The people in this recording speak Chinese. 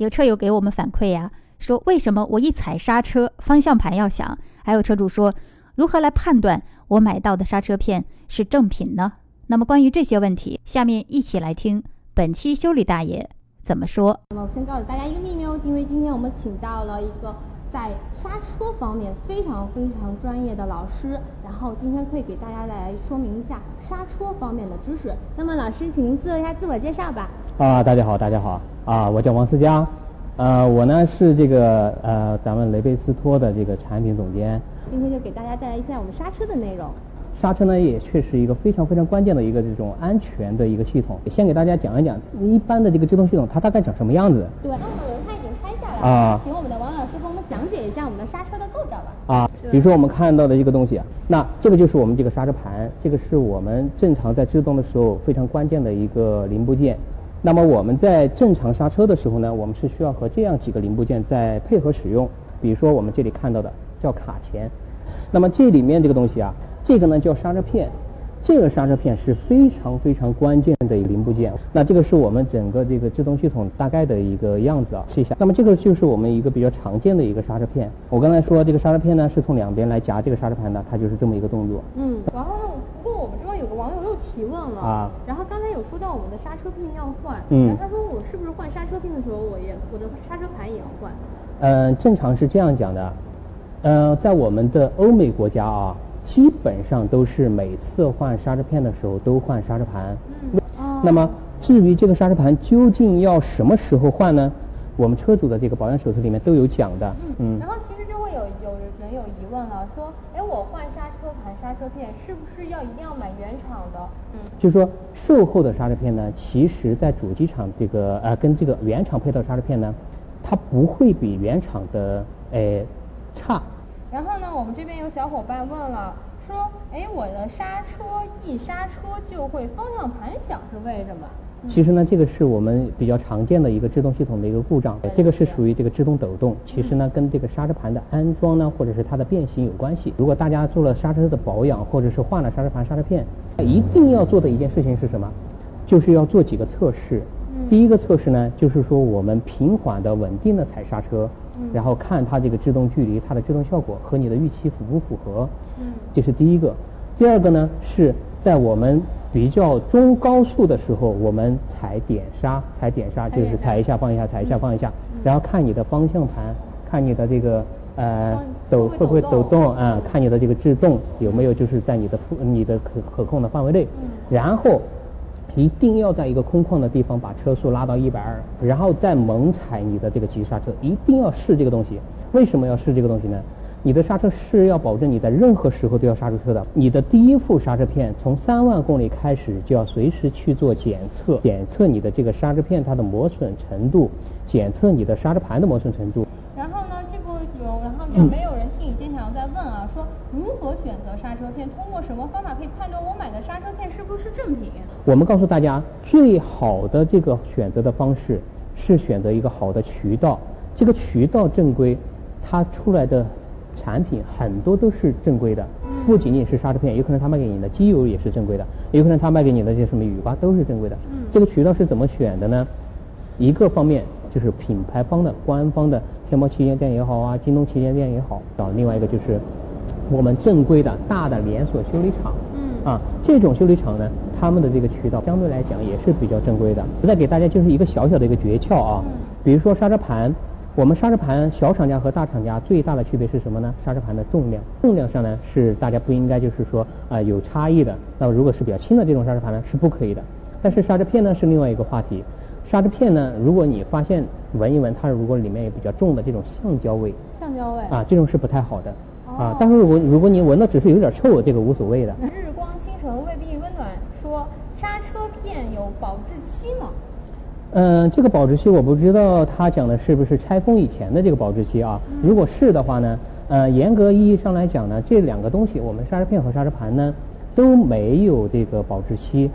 有车友给我们反馈呀，说为什么我一踩刹车，方向盘要响？还有车主说，如何来判断我买到的刹车片是正品呢？那么关于这些问题，下面一起来听本期修理大爷怎么说。那么我先告诉大家一个秘密哦，因为今天我们请到了一个在刹车方面非常非常专业的老师，然后今天可以给大家来说明一下刹车方面的知识。那么老师，请您做一下自我介绍吧。啊，大家好，大家好，啊，我叫王思佳，呃，我呢是这个呃咱们雷贝斯托的这个产品总监。今天就给大家带来一下我们刹车的内容。刹车呢也确实一个非常非常关键的一个这种安全的一个系统。先给大家讲一讲一般的这个制动系统它大概长什么样子。对，那我们轮胎已经拆下来了，啊请我们的王老师给我们讲解一下我们的刹车的构造吧。啊，比如说我们看到的一个东西啊，那这个就是我们这个刹车盘，这个是我们正常在制动的时候非常关键的一个零部件。那么我们在正常刹车的时候呢，我们是需要和这样几个零部件在配合使用。比如说我们这里看到的叫卡钳，那么这里面这个东西啊，这个呢叫刹车片。这个刹车片是非常非常关键的一个零部件。那这个是我们整个这个制动系统大概的一个样子啊，试一下。那么这个就是我们一个比较常见的一个刹车片。我刚才说这个刹车片呢是从两边来夹这个刹车盘的，它就是这么一个动作。嗯，然后不过我们这边有个网友又提问了啊然后刚才有说到我们的刹车片要换，嗯然后他说我是不是换刹车片的时候，我也我的刹车盘也要换？嗯，正常是这样讲的，呃，在我们的欧美国家啊，基本上都是每次换刹车片的时候都换刹车盘。嗯哦那么至于这个刹车盘究竟要什么时候换呢？我们车主的这个保养手册里面都有讲的。嗯，然后其实就会有有人有疑问了，说，哎，我换刹车盘、刹车片是不是要一定要买原厂的？嗯，就是说，售后的刹车片呢，其实在主机厂这个呃跟这个原厂配套刹车片呢，它不会比原厂的呃差。我们这边有小伙伴问了，说，哎，我的刹车一刹车就会方向盘响，是为什么？其实呢，这个是我们比较常见的一个制动系统的一个故障，这个是属于这个制动抖动。其实呢，跟这个刹车盘的安装呢，或者是它的变形有关系。如果大家做了刹车的保养，或者是换了刹车盘、刹车片，一定要做的一件事情是什么？就是要做几个测试。第一个测试呢，就是说我们平缓的、稳定的踩刹车，然后看它这个制动距离、它的制动效果和你的预期符不符合。嗯。这是第一个。第二个呢，是在我们比较中高速的时候，我们踩点刹，踩点刹就是踩一下放一下，踩一下放一下，然后看你的方向盘，看你的这个呃抖会不会抖抖动？动啊、看你的这个制动有没有就是在你的负你的可可控的范围内，嗯。然后一定要在一个空旷的地方把车速拉到一百二，然后再猛踩你的这个急刹车，一定要试这个东西。为什么要试这个东西呢？你的刹车是要保证你在任何时候都要刹住车的。你的第一副刹车片从三万公里开始就要随时去做检测，检测你的这个刹车片它的磨损程度，检测你的刹车盘的磨损程度。然后呢，这个有，然后就没有啊，说如何选择刹车片，通过什么方法可以判断我买的刹车片是不是正品？我们告诉大家，最好的这个选择的方式是选择一个好的渠道。这个渠道正规，它出来的产品很多都是正规的，不仅仅是刹车片，有可能他卖给你的机油也是正规的，有可能他卖给你的这些什么雨刮都是正规的。嗯这个渠道是怎么选的呢？一个方面就是品牌方的、官方的天猫旗舰店也好啊，京东旗舰店也好，啊，另外一个就是我们正规的大的连锁修理厂。嗯啊，这种修理厂呢，他们的这个渠道相对来讲也是比较正规的。再给大家就是一个小小的一个诀窍啊，嗯比如说刹车盘，我们刹车盘小厂家和大厂家最大的区别是什么呢？刹车盘的重量，重量上呢是大家不应该就是说啊、有差异的。那么如果是比较轻的这种刹车盘呢是不可以的。但是刹车片呢是另外一个话题。刹车片呢，如果你发现闻一闻它如果里面有比较重的这种橡胶味橡胶味。啊，这种是不太好的哦啊。但是如果如果你闻到只是有点臭，这个无所谓的。日光倾城未必温暖说刹车片有保质期吗？嗯，这个保质期我不知道他讲的是不是拆封以前的这个保质期啊？如果是的话呢，呃，严格意义上来讲呢，这两个东西，我们刹车片和刹车盘呢都没有这个保质期。